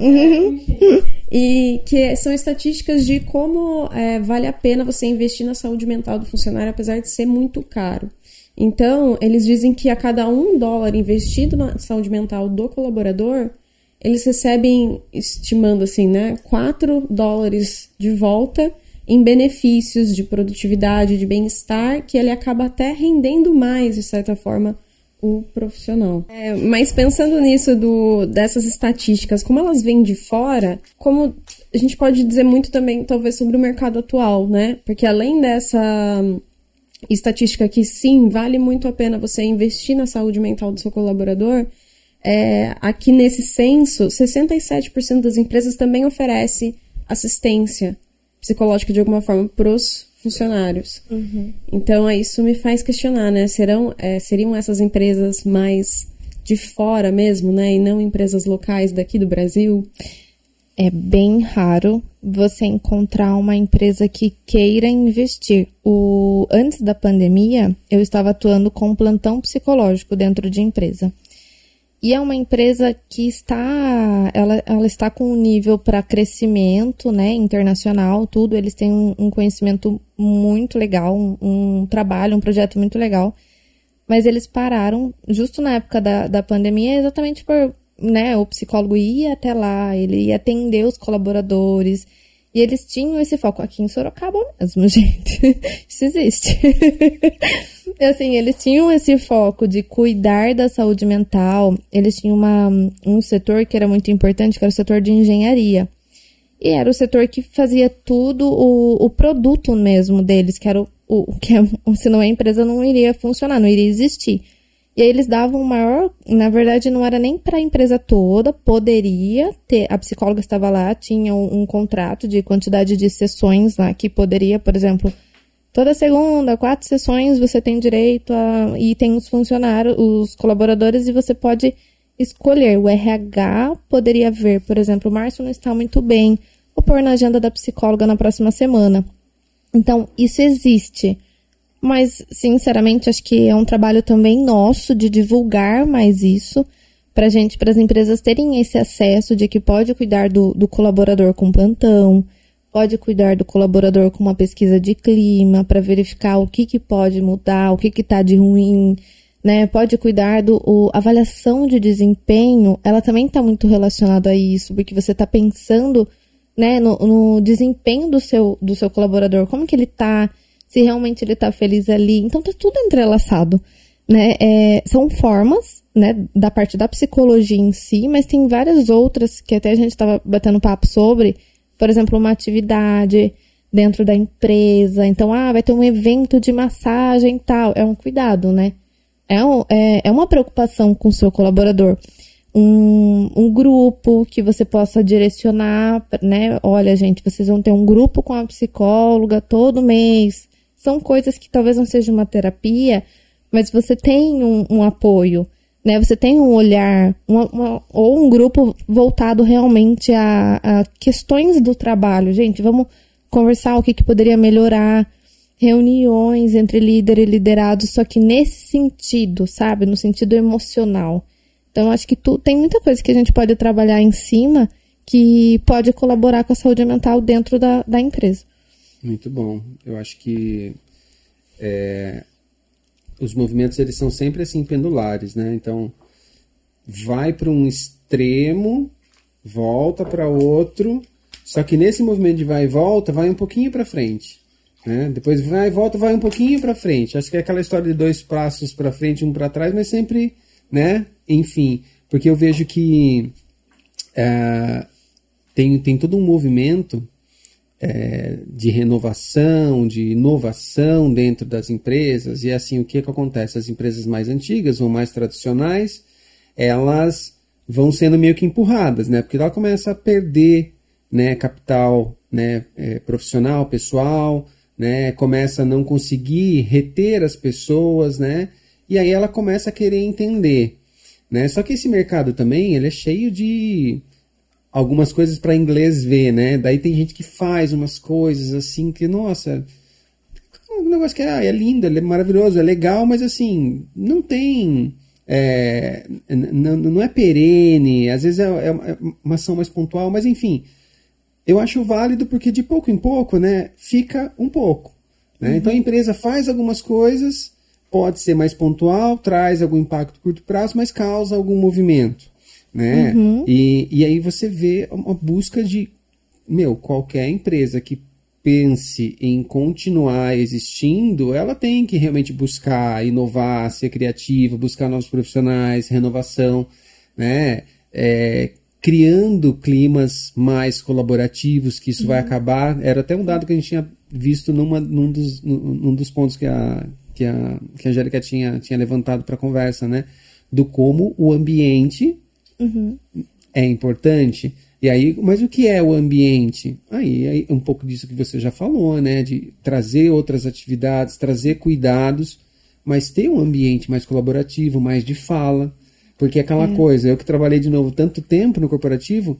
E que são estatísticas de como é, vale a pena você investir na saúde mental do funcionário, apesar de ser muito caro. Então, eles dizem que a cada um dólar investido na saúde mental do colaborador, eles recebem, estimando assim, né, 4 dólares de volta em benefícios de produtividade, de bem-estar, que ele acaba até rendendo mais, de certa forma, o profissional. É, mas pensando nisso do, dessas estatísticas, como elas vêm de fora, como a gente pode dizer muito também, talvez, sobre o mercado atual, né? Porque além dessa estatística que sim, vale muito a pena você investir na saúde mental do seu colaborador, é, aqui nesse censo, 67% das empresas também oferece assistência psicológica de alguma forma para os funcionários. Uhum. Então, isso me faz questionar, né? Serão, é, seriam essas empresas mais de fora mesmo, né? E não empresas locais daqui do Brasil? É bem raro você encontrar uma empresa que queira investir. O, antes da pandemia, eu estava atuando com plantão psicológico dentro de empresa. E é uma empresa que está, ela, ela está com um nível para crescimento, né, internacional, tudo. Eles têm um, um conhecimento muito legal, um, um, trabalho, um projeto muito legal. Mas eles pararam justo na época da, da pandemia, exatamente por, né, o psicólogo ia até lá, ele ia atender os colaboradores. E eles tinham esse foco aqui em Sorocaba mesmo, gente. Isso existe. assim, eles tinham esse foco de cuidar da saúde mental. Eles tinham uma, um setor que era muito importante, que era o setor de engenharia. E era o setor que fazia tudo, o, o produto mesmo deles, que era o, o que é, senão a empresa não iria funcionar, não iria existir. E aí eles davam maior, na verdade não era nem para a empresa toda, poderia ter, a psicóloga estava lá, tinha um, um, contrato de quantidade de sessões lá que poderia, por exemplo, toda segunda, quatro sessões você tem direito a e tem os funcionários, os colaboradores e você pode escolher. O RH poderia ver, por exemplo, o Márcio não está muito bem, ou pôr na agenda da psicóloga na próxima semana. Então, isso existe. Mas, sinceramente, acho que é um trabalho também nosso de divulgar mais isso para gente, para as empresas terem esse acesso de que pode cuidar do, do colaborador com plantão, pode cuidar do colaborador com uma pesquisa de clima para verificar o que, que pode mudar, o que está de ruim, né? Pode cuidar do o, avaliação de desempenho, ela também está muito relacionada a isso, porque você está pensando, né, no, no, desempenho do seu, do seu colaborador, como que ele está, se realmente ele está feliz ali. Então tá tudo entrelaçado, né? É, são formas, né, da parte da psicologia em si, mas tem várias outras que até a gente estava batendo papo sobre, por exemplo, uma atividade dentro da empresa. Então, ah, vai ter um evento de massagem e tal. É um cuidado, né? É, um, é, é uma preocupação com o seu colaborador. Um, um grupo que você possa direcionar, né? Olha, gente, vocês vão ter um grupo com a psicóloga todo mês. São coisas que talvez não seja uma terapia, mas você tem um, um apoio, né? Você tem um olhar, uma, uma, ou um grupo voltado realmente a, a, questões do trabalho. Gente, vamos conversar o que, que poderia melhorar, reuniões entre líder e liderado, só que nesse sentido, sabe? No sentido emocional. Então, acho que tu, tem muita coisa que a gente pode trabalhar em cima que pode colaborar com a saúde mental dentro da, da empresa. Muito bom. Eu acho que é, os movimentos eles são sempre assim pendulares, né? Então vai para um extremo, volta para outro, só que nesse movimento de vai e volta vai um pouquinho para frente. Né? Depois vai, volta, vai um pouquinho para frente. Acho que é aquela história de dois passos para frente, um para trás, mas sempre, né? Enfim, porque eu vejo que é, tem, tem todo um movimento é, de renovação, de inovação dentro das empresas, e assim, o que, que acontece? As empresas mais antigas ou mais tradicionais, elas vão sendo meio que empurradas, né? Porque ela começa a perder né, capital né, é, profissional, pessoal, né, começa a não conseguir reter as pessoas, né? E aí ela começa a querer entender, né? Só que esse mercado também, ele é cheio de algumas coisas para inglês ver, né? Daí tem gente que faz umas coisas assim que, nossa, um negócio que ah, é lindo, é maravilhoso, é legal, mas assim, não tem. É, não, é perene, às vezes é, é, é uma ação mais pontual, mas enfim, eu acho válido porque de pouco em pouco, né, fica um pouco. Né? Uhum. Então a empresa faz algumas coisas, pode ser mais pontual, traz algum impacto a curto prazo, mas causa algum movimento né? Uhum. E, e aí você vê uma busca de, meu, qualquer empresa que pense em continuar existindo, ela tem que realmente buscar inovar, ser criativa, buscar novos profissionais, renovação, né? É, criando climas mais colaborativos, que isso uhum. vai acabar. Era até um dado que a gente tinha visto numa, num, dos, num dos pontos que a, que a, que a Angélica tinha, tinha levantado para a conversa, né? Do como o ambiente uhum. é importante. E aí, mas o que é o ambiente? Aí, aí, um pouco disso que você já falou, né? De trazer outras atividades, trazer cuidados, mas ter um ambiente mais colaborativo, mais de fala. Porque aquela é. coisa, eu que trabalhei de novo tanto tempo no corporativo,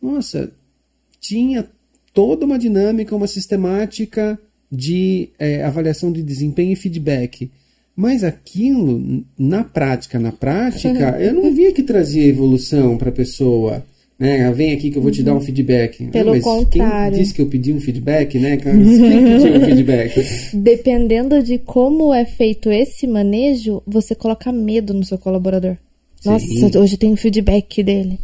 nossa, tinha toda uma dinâmica, uma sistemática de é, avaliação de desempenho e feedback. Mas aquilo, na prática, na prática, eu não via que trazia evolução para a pessoa. Né? Vem aqui que eu vou te dar um feedback. Pelo mas contrário. Quem disse que eu pedi um feedback, né? Quem pediu um feedback? Dependendo de como é feito esse manejo, você coloca medo no seu colaborador. Nossa, Sim. hoje tem um feedback dele.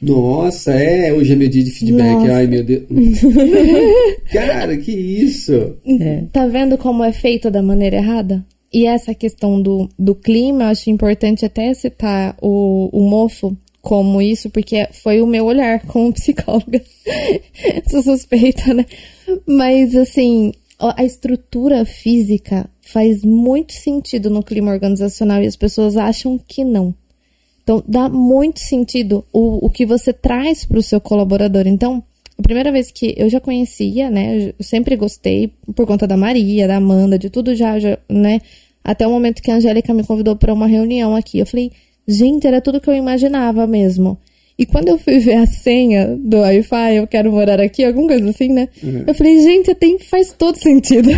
Nossa, é, hoje é meu dia de feedback. Nossa. Ai, meu Deus. Cara, que isso? É. Tá vendo como é feito da maneira errada? E essa questão do, do clima, acho importante até citar o, o mofo como isso, porque foi o meu olhar como psicóloga. Sou suspeita, né? Mas, assim, a estrutura física faz muito sentido no clima organizacional e as pessoas acham que não. Então, dá muito sentido o, o que você traz para o seu colaborador. Então, a primeira vez que eu já conhecia, né? Eu sempre gostei por conta da Maria, da Amanda, de tudo já, já né? Até o momento que a Angélica me convidou para uma reunião aqui. Eu falei, gente, era tudo que eu imaginava mesmo. E quando eu fui ver a senha do Wi-Fi, eu quero morar aqui, alguma coisa assim, né? Uhum. Eu falei, gente, tem, faz todo sentido.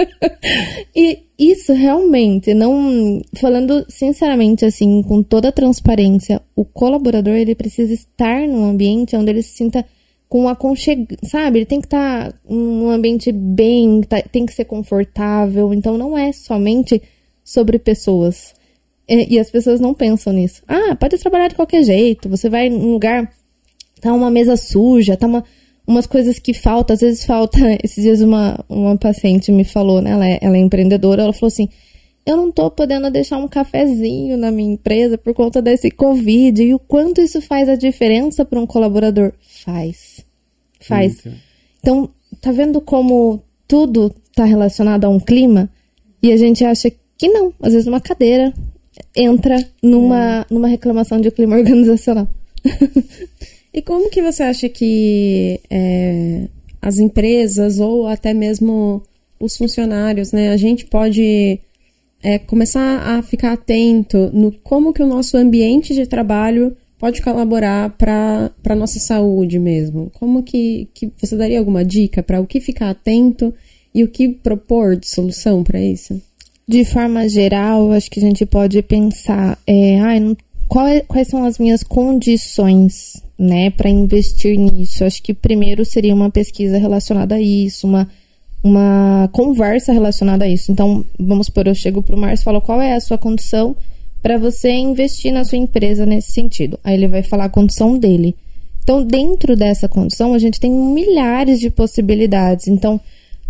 e isso realmente, não. Falando sinceramente, assim, com toda a transparência, o colaborador ele precisa estar num ambiente onde ele se sinta com aconchego, sabe? Ele tem que estar tá num ambiente bem, tá, tem que ser confortável. Então não é somente sobre pessoas. E, e, as pessoas não pensam nisso. Ah, pode trabalhar de qualquer jeito. Você vai num lugar, tá uma mesa suja, tá uma, umas coisas que faltam. Às vezes falta. Esses dias uma, uma paciente me falou, né? Ela é, ela é empreendedora, ela falou assim. Eu não tô podendo deixar um cafezinho na minha empresa por conta desse Covid. E o quanto isso faz a diferença para um colaborador? Faz. Faz. Então, tá vendo como tudo tá relacionado a um clima? E a gente acha que não. Às vezes uma cadeira entra numa, é. numa reclamação de clima organizacional. e como que você acha que é, as empresas ou até mesmo os funcionários, né? A gente pode é, começar a ficar atento no como que o nosso ambiente de trabalho pode colaborar para a nossa saúde mesmo? Como que, que você daria alguma dica para o que ficar atento e o que propor de solução para isso? De forma geral, acho que a gente pode pensar, é, ah, qual é, quais são as minhas condições, né, para investir nisso? Acho que primeiro seria uma pesquisa relacionada a isso, uma uma conversa relacionada a isso. Então, vamos supor, eu chego para o Márcio e falo qual é a sua condição para você investir na sua empresa nesse sentido. Aí ele vai falar a condição dele. Então, dentro dessa condição, a gente tem milhares de possibilidades. Então,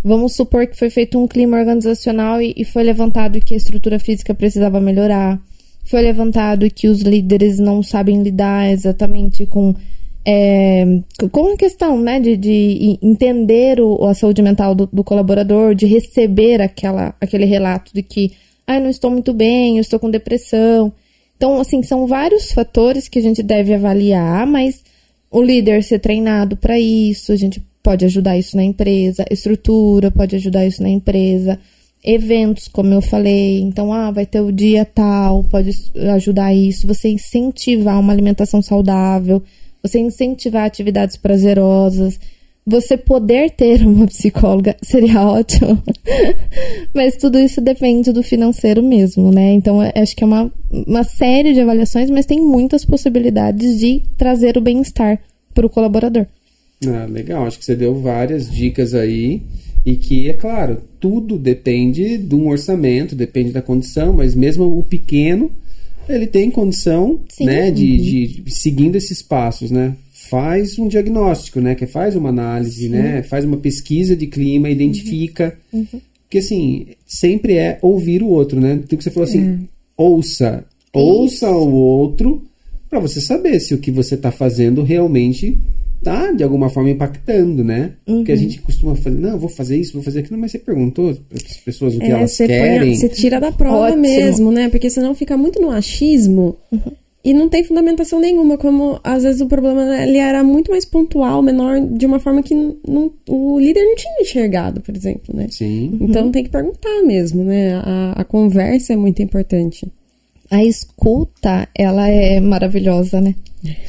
Vamos supor que foi feito um clima organizacional e, e foi levantado que a estrutura física precisava melhorar. Foi levantado que os líderes não sabem lidar exatamente com é, com a questão né, de, de entender o, a saúde mental do, do, colaborador, de receber aquela, aquele relato de que ah, não estou muito bem, eu estou com depressão. Então, assim, são vários fatores que a gente deve avaliar, mas o líder ser treinado para isso, a gente pode ajudar isso na empresa, estrutura pode ajudar isso na empresa, eventos, como eu falei, então, ah, vai ter o dia tal, pode ajudar isso, você incentivar uma alimentação saudável, você incentivar atividades prazerosas, você poder ter uma psicóloga seria ótimo. mas tudo isso depende do financeiro mesmo, né? Então, acho que é uma, uma série de avaliações, mas tem muitas possibilidades de trazer o bem-estar para o colaborador. Ah, legal. Acho que você deu várias dicas aí. E que, é claro, tudo depende de um orçamento, depende da condição, mas mesmo o pequeno, ele tem condição, Sim. né, de, uhum. de, seguindo esses passos, né? Faz um diagnóstico, né? Que faz uma análise, Sim. né? Faz uma pesquisa de clima, identifica. Uhum. Uhum. Porque, assim, sempre é ouvir o outro, né? Tem que você falou assim, é. ouça. Ouça o outro para você saber se o que você está fazendo realmente tá de alguma forma impactando, né? Uhum. Porque a gente costuma fazer, não, vou fazer isso, vou fazer aquilo, mas você perguntou para as pessoas o que é, elas você querem. você tira da prova Ótimo. mesmo, né? Porque senão fica muito no achismo. Uhum. E não tem fundamentação nenhuma, como às vezes o problema ele era muito mais pontual, menor, de uma forma que não, o líder não tinha enxergado, por exemplo, né? Sim. Então uhum. tem que perguntar mesmo, né? A, a conversa é muito importante a escuta, ela é maravilhosa, né?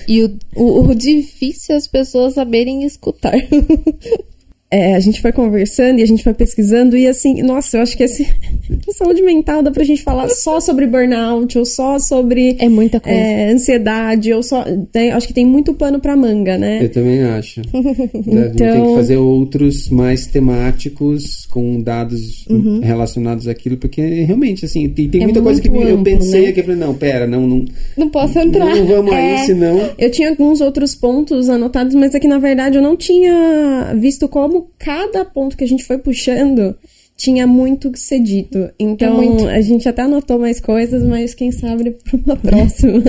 E o, o, o difícil é as pessoas saberem escutar. é, a gente foi conversando e a gente foi pesquisando e assim, nossa, eu acho que esse saúde mental dá pra gente falar só sobre burnout ou só sobre é muita coisa. É, ansiedade ou só tem, acho que tem muito pano pra manga, né? Eu também acho. então... Tem que fazer outros mais temáticos com dados uhum. relacionados àquilo, porque realmente assim, tem, tem é muita coisa que amplo, eu pensei né? aqui, eu falei, não, pera, não, não não posso entrar. Não vamos é, aí, senão. Eu tinha alguns outros pontos anotados, mas é que na verdade eu não tinha visto como cada ponto que a gente foi puxando tinha muito que ser dito. Então, é a gente até anotou mais coisas, mas quem sabe para uma próxima.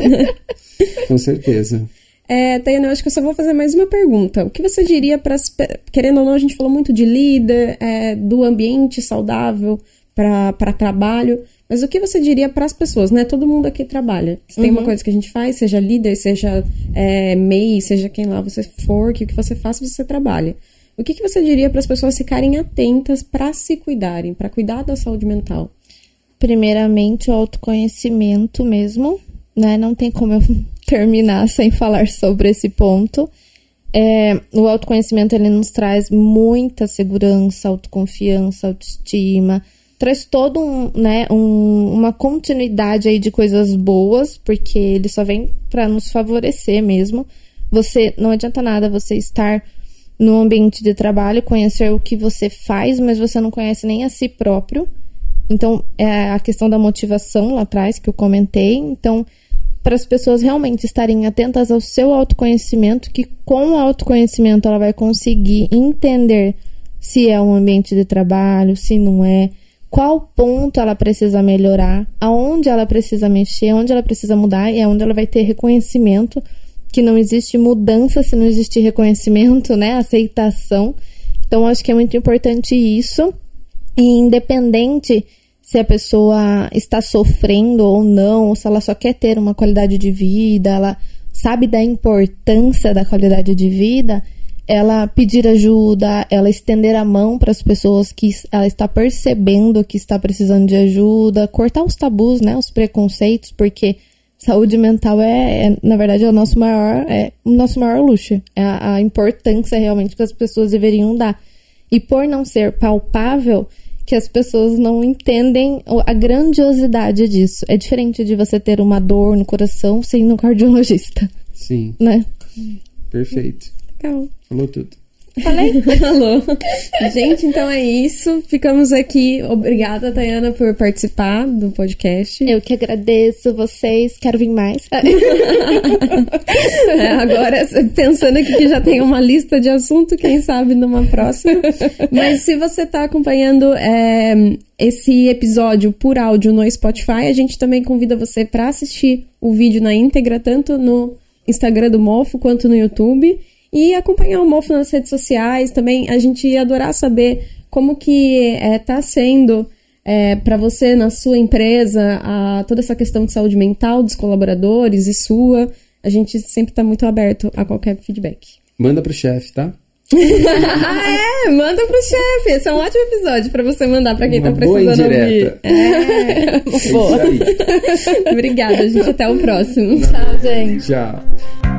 Com certeza. É, Tayana, eu acho que eu só vou fazer mais uma pergunta. O que você diria para as. Querendo ou não, a gente falou muito de líder, é, do ambiente saudável para trabalho. Mas o que você diria para as pessoas, né? Todo mundo aqui trabalha. Se tem uhum. uma coisa que a gente faz, seja líder, seja é, MEI, seja quem lá você for, que o que você faça, você trabalha. O que, que você diria para as pessoas ficarem atentas para se cuidarem, para cuidar da saúde mental? Primeiramente, o autoconhecimento mesmo, né? Não tem como eu terminar sem falar sobre esse ponto. É, o autoconhecimento ele nos traz muita segurança, autoconfiança, autoestima, traz todo um, né, um, uma continuidade aí de coisas boas, porque ele só vem para nos favorecer mesmo. Você não adianta nada você estar no ambiente de trabalho, conhecer o que você faz, mas você não conhece nem a si próprio. Então, é a questão da motivação lá atrás que eu comentei. Então, para as pessoas realmente estarem atentas ao seu autoconhecimento, que com o autoconhecimento ela vai conseguir entender se é um ambiente de trabalho, se não é, qual ponto ela precisa melhorar, aonde ela precisa mexer, onde ela precisa mudar e aonde ela vai ter reconhecimento que não existe mudança se não existe reconhecimento, né? Aceitação. Então, acho que é muito importante isso. E independente se a pessoa está sofrendo ou não, ou se ela só quer ter uma qualidade de vida, ela sabe da importância da qualidade de vida, ela pedir ajuda, ela estender a mão para as pessoas que ela está percebendo que está precisando de ajuda, cortar os tabus, né, os preconceitos, porque saúde mental é, é, na verdade, é o nosso maior, é o nosso maior luxo. É a, a importância realmente que as pessoas deveriam dar. E por não ser palpável, que as pessoas não entendem a grandiosidade disso. É diferente de você ter uma dor no coração sem ir no cardiologista. Sim. Né? Perfeito. Legal. Falou tudo. Falei? Falou. Gente, então é isso. Ficamos aqui. Obrigada, Tayana, por participar do podcast. Eu que agradeço vocês. Quero vir mais. É, agora, pensando aqui que já tem uma lista de assunto, quem sabe numa próxima. Mas se você está acompanhando é, esse episódio por áudio no Spotify, a gente também convida você para assistir o vídeo na íntegra, tanto no Instagram do Mofo quanto no YouTube. E acompanhar o Mofo nas redes sociais também. A gente ia adorar saber como que é, tá sendo é, para você na sua empresa a, toda essa questão de saúde mental dos colaboradores e sua. A gente sempre está muito aberto a qualquer feedback. Manda pro chefe, tá? ah, é? Manda pro chefe. Esse é um ótimo episódio para você mandar para quem Uma tá precisando boa ouvir. indireta. É, É boa. aí. Obrigada, gente. Até o próximo. Tchau, gente. Tchau.